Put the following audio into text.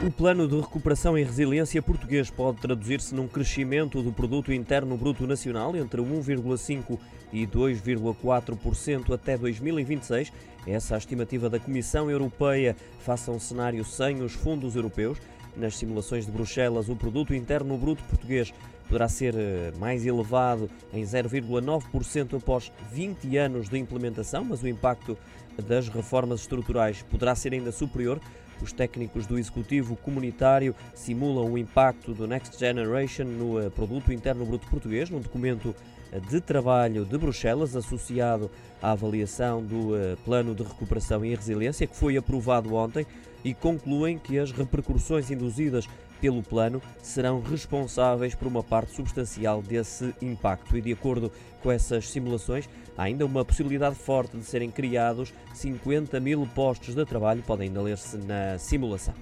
O plano de recuperação e resiliência português pode traduzir-se num crescimento do produto interno bruto nacional entre 1,5 e 2,4% até 2026. Essa é a estimativa da Comissão Europeia face a um cenário sem os fundos europeus. Nas simulações de Bruxelas, o produto interno bruto português poderá ser eh, mais elevado em 0,9% após 20 anos de implementação, mas o impacto das reformas estruturais poderá ser ainda superior. Os técnicos do Executivo Comunitário simulam o impacto do Next Generation no eh, Produto Interno Bruto Português, num documento eh, de trabalho de Bruxelas associado à avaliação do Plano de Recuperação e Resiliência, que foi aprovado ontem, e concluem que as repercussões induzidas pelo plano serão responsáveis por uma parte substancial desse impacto. E de acordo com essas simulações, há ainda uma possibilidade forte de serem criados 50 mil postos de trabalho, podem ainda ler-se na simulação.